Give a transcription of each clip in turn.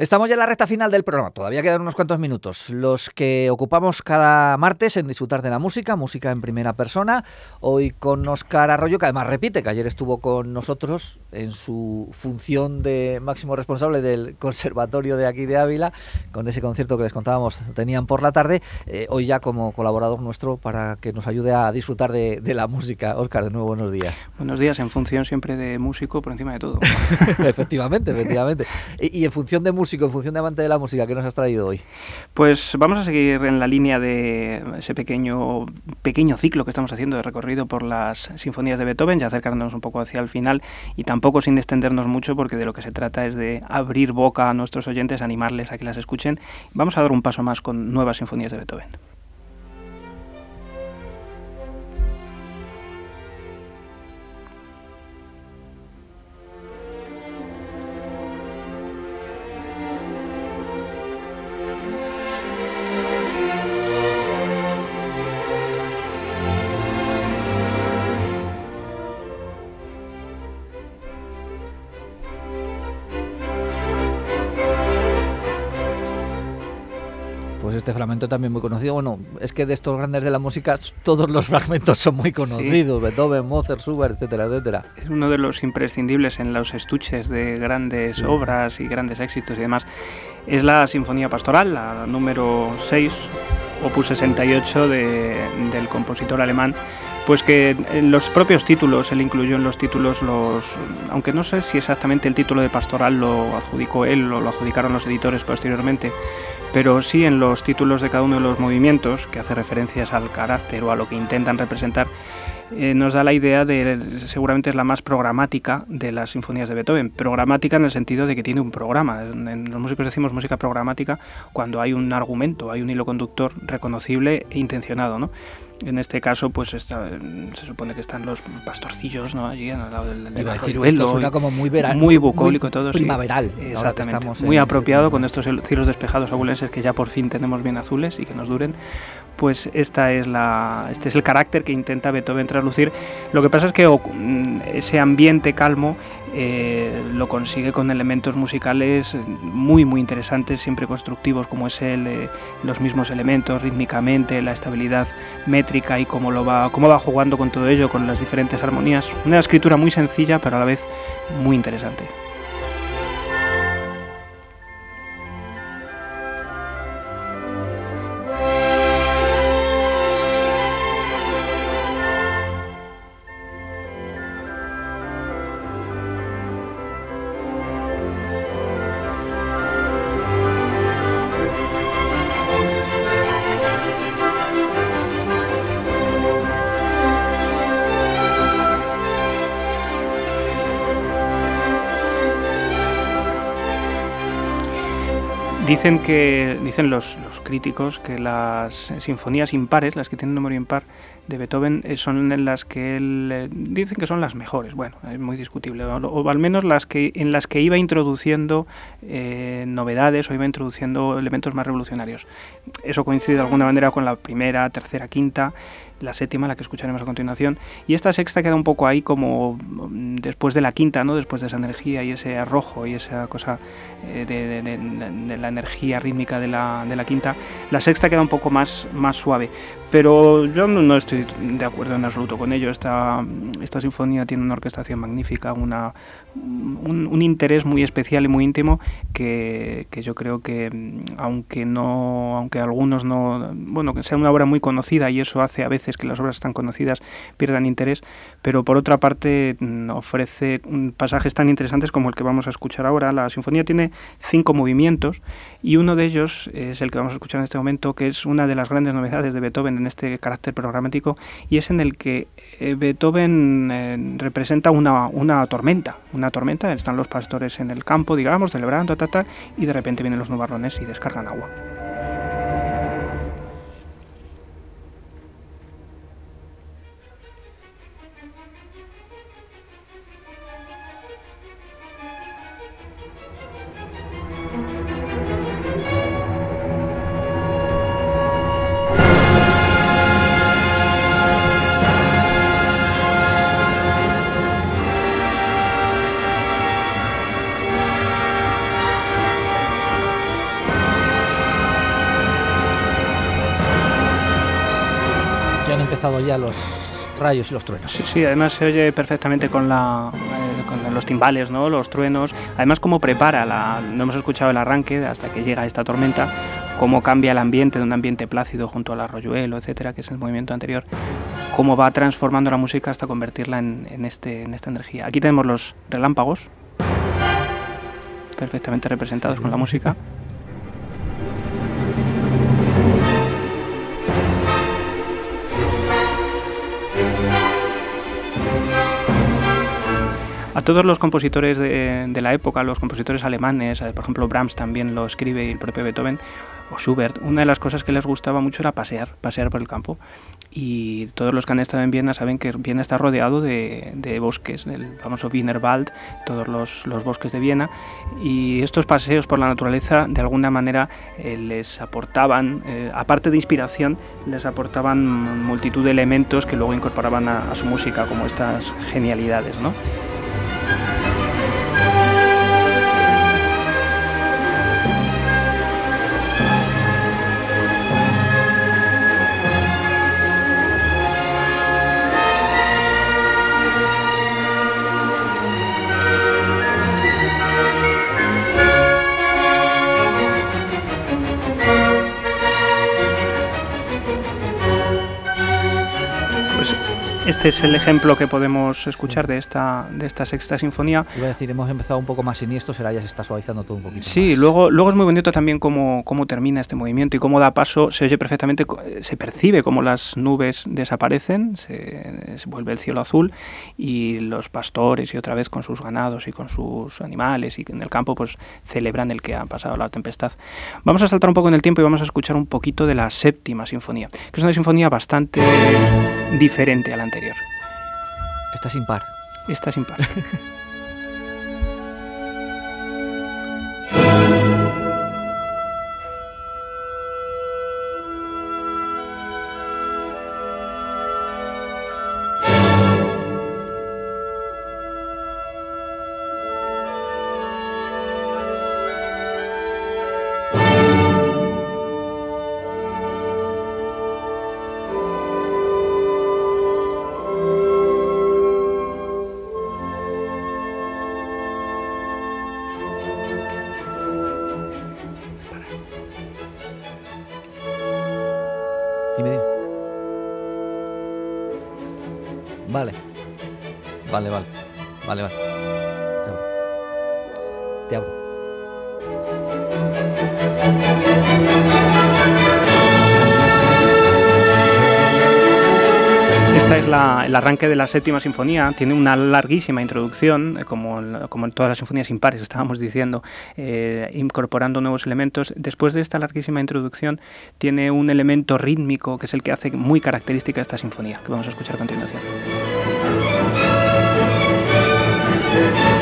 Estamos ya en la recta final del programa, todavía quedan unos cuantos minutos, los que ocupamos cada martes en disfrutar de la música, música en primera persona, hoy con Oscar Arroyo, que además repite, que ayer estuvo con nosotros en su función de máximo responsable del conservatorio de aquí de Ávila, con ese concierto que les contábamos tenían por la tarde, eh, hoy ya como colaborador nuestro para que nos ayude a disfrutar de, la música. Oscar, de nuevo buenos días. Buenos días, en función siempre de músico por encima de todo. efectivamente, efectivamente. y en función de música, en función de amante de la música, ¿qué nos has traído hoy? Pues vamos a seguir en la línea de ese pequeño, pequeño ciclo que estamos haciendo de recorrido por las sinfonías de Beethoven, ya acercándonos un poco hacia el final y tampoco sin extendernos mucho porque de lo que se trata es de abrir boca a nuestros oyentes, animarles a que las escuchen. Vamos a dar un paso más con nuevas sinfonías de Beethoven. Este fragmento también muy conocido. Bueno, es que de estos grandes de la música todos los fragmentos son muy conocidos, Beethoven, Mozart, Schubert, etcétera, etcétera. Es uno de los imprescindibles en los estuches de grandes obras y grandes éxitos y demás. Es la Sinfonía Pastoral, la número 6, opus 68 del compositor alemán pues que en los propios títulos, él incluyó en los títulos los, aunque no sé si exactamente el título de pastoral lo adjudicó él o lo adjudicaron los editores posteriormente, pero sí en los títulos de cada uno de los movimientos, que hace referencias al carácter o a lo que intentan representar, eh, nos da la idea de, seguramente es la más programática de las sinfonías de Beethoven. Programática en el sentido de que tiene un programa. En, los músicos decimos música programática cuando hay un argumento, hay un hilo conductor reconocible e intencionado, ¿no? En este caso, pues está, se supone que están los pastorcillos, ¿no? Allí al lado del, del ciruelo. Suena como muy veral, muy bucólico todo. Primaveral. Exactamente. Muy apropiado con estos cielos despejados abulenses que ya por fin tenemos bien azules y que nos duren pues esta es la, este es el carácter que intenta Beethoven traslucir. Lo que pasa es que mm, ese ambiente calmo eh, lo consigue con elementos musicales muy muy interesantes, siempre constructivos, como es el, eh, los mismos elementos rítmicamente, la estabilidad métrica y cómo, lo va, cómo va jugando con todo ello, con las diferentes armonías. Una escritura muy sencilla, pero a la vez muy interesante. Dicen que dicen los, críticos que las sinfonías impares, las que tienen número impar de Beethoven, eh, son en las que él eh, dicen que son las mejores. Bueno, es muy discutible, o, al menos las que en las que iba introduciendo eh, novedades o iba introduciendo elementos más revolucionarios. Eso coincide de alguna manera con la primera, tercera, quinta la séptima, la que escucharemos a continuación, y esta sexta queda un poco ahí como mm, después de la quinta, ¿no? después de esa energía y ese arrojo y esa cosa eh, de, la energía rítmica de la, de la, quinta, la sexta queda un poco más, más suave. Pero yo no, estoy de acuerdo en absoluto con ello. Esta, esta sinfonía tiene una orquestación magnífica, una, un, interés muy especial y muy íntimo que, que, yo creo que aunque no aunque algunos no bueno que sea una obra muy conocida y eso hace a veces que las obras tan conocidas pierdan interés pero por otra parte mm, ofrece pasajes tan interesantes como el que vamos a escuchar ahora la sinfonía tiene cinco movimientos y uno de ellos es el que vamos a escuchar en este momento que es una de las grandes novedades de Beethoven en este carácter programático y es en el que eh, Beethoven eh, representa una, una tormenta, una tormenta, están los pastores en el campo, digamos, celebrando, ta, y de repente vienen los nubarrones y descargan agua. Ya los rayos y los truenos. Sí, sí, además se oye perfectamente con, la, eh, con los timbales, ¿no? los truenos. Además, cómo prepara, la, no hemos escuchado el arranque hasta que llega esta tormenta, cómo cambia el ambiente de un ambiente plácido junto al arroyuelo, etcétera, que es el movimiento anterior, cómo va transformando la música hasta convertirla en, en, este, en esta energía. Aquí tenemos los relámpagos, perfectamente representados con la música. a todos los compositores de, de, la época, los compositores alemanes, eh, por ejemplo Brahms también lo escribe y el propio Beethoven, o Schubert, una de las cosas que les gustaba mucho era pasear, pasear por el campo. Y todos los que han estado en Viena saben que Viena está rodeado de, de bosques, del famoso Wienerwald, todos los, los, bosques de Viena. Y estos paseos por la naturaleza, de alguna manera, eh, les aportaban, eh, aparte de inspiración, les aportaban multitud de elementos que luego incorporaban a, a su música, como estas genialidades. ¿no? Thank you. Este es el ejemplo que podemos escuchar de esta, de esta sexta sinfonía. Iba a decir, hemos empezado un poco más siniestro, será ya se está suavizando todo un poquito. Sí, más. luego, luego es muy bonito también cómo, cómo termina este movimiento y cómo da paso, se oye perfectamente, se percibe cómo las nubes desaparecen, se, se vuelve el cielo azul y los pastores y otra vez con sus ganados y con sus animales y en el campo pues celebran el que ha pasado la tempestad. Vamos a saltar un poco en el tiempo y vamos a escuchar un poquito de la séptima sinfonía, que es una sinfonía bastante diferente a la anterior. Está sin par. Está sin par. Vale, vale. Vale, vale. Te abro. Te abro. Esta es el arranque de la séptima sinfonía. Tiene una larguísima introducción, eh, como, como en todas las sinfonías impares, estábamos diciendo, eh, incorporando nuevos elementos. Después de esta larguísima introducción, tiene un elemento rítmico que es el que hace muy característica esta sinfonía, que vamos a escuchar a continuación. Thank you.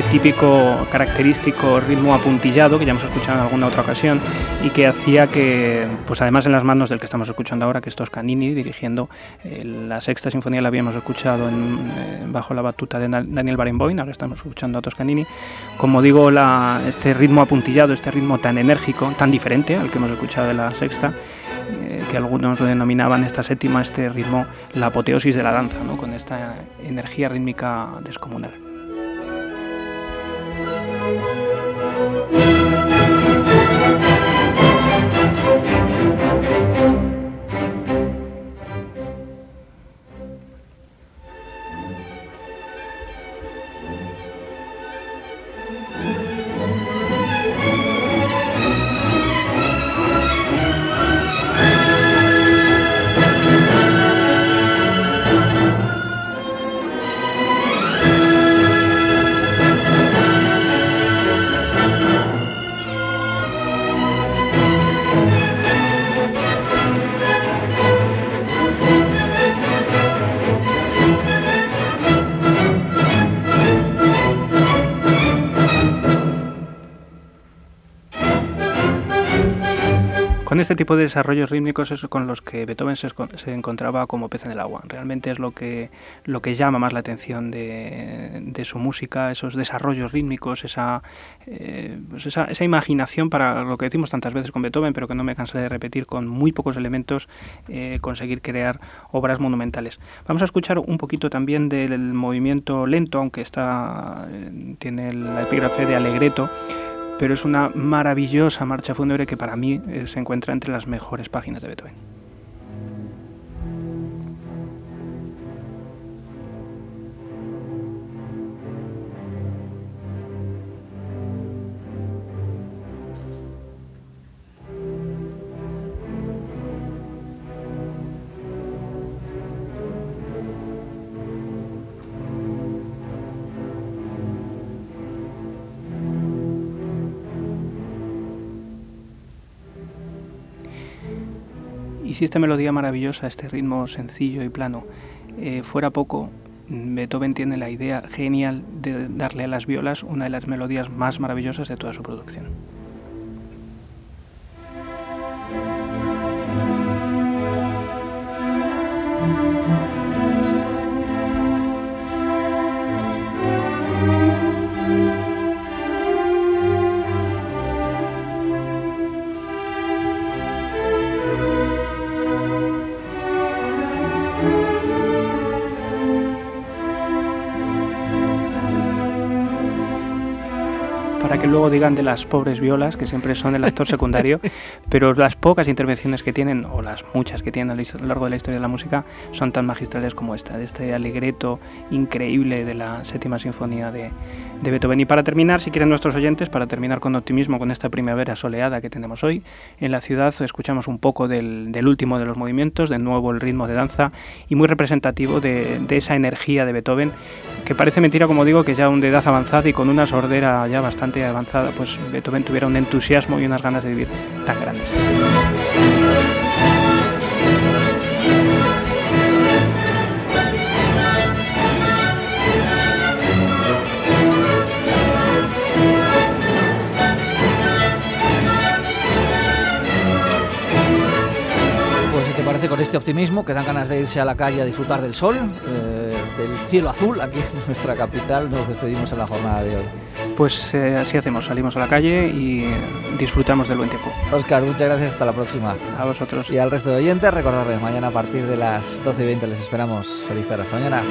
Este típico característico ritmo apuntillado que ya hemos escuchado en alguna otra ocasión y que hacía que, pues además en las manos del que estamos escuchando ahora, que es Toscanini dirigiendo eh, la sexta sinfonía la habíamos escuchado eh, bajo la batuta de Daniel Barenboim, ahora estamos escuchando a Toscanini. Como digo, este ritmo apuntillado, este ritmo tan enérgico, tan diferente al que hemos escuchado de la sexta, eh, que algunos denominaban esta séptima, este ritmo, la apoteosis de la danza, ¿no? con esta energía rítmica descomunal. Este tipo de desarrollos rítmicos es con los que Beethoven se, encontraba como pez en el agua. Realmente es lo que, lo que llama más la atención de, su música, esos desarrollos rítmicos, eh, pues esa, esa, imaginación para lo que decimos tantas veces con Beethoven, pero que no me cansé de repetir, con muy pocos elementos eh, conseguir crear obras monumentales. Vamos a escuchar un poquito también del movimiento lento, aunque está, eh, tiene la epígrafe de Alegreto pero es una maravillosa marcha fúnebre que para mí eh, se encuentra entre las mejores páginas de Beethoven. Y si esta melodía maravillosa, este ritmo sencillo y plano, eh, fuera poco, Beethoven tiene la idea genial de darle a las violas una de las melodías más maravillosas de toda su producción. Luego digan de las pobres violas, que siempre son el actor secundario, pero las pocas intervenciones que tienen, o las muchas que tienen a lo largo de la historia de la música, son tan magistrales como esta, de este alegreto increíble de la séptima sinfonía de, de Beethoven. Y para terminar, si quieren nuestros oyentes, para terminar con optimismo con esta primavera soleada que tenemos hoy, en la ciudad escuchamos un poco del, del último de los movimientos, de nuevo el ritmo de danza y muy representativo de, de esa energía de Beethoven, que parece mentira, como digo, que ya un de edad avanzada y con una sordera ya bastante avanzada, pues Beethoven tuviera un entusiasmo y unas ganas de vivir tan grandes. Pues si te parece con este optimismo que dan ganas de irse a la calle a disfrutar del sol, eh, del cielo azul aquí en nuestra capital, nos despedimos en la jornada de hoy. Pues eh, así hacemos, salimos a la calle y disfrutamos del buen tiempo. Oscar, muchas gracias, hasta la próxima. A vosotros. Y al resto de oyentes, recordarles, mañana a partir de las 12 y 20 les esperamos. Feliz tarde, hasta mañana.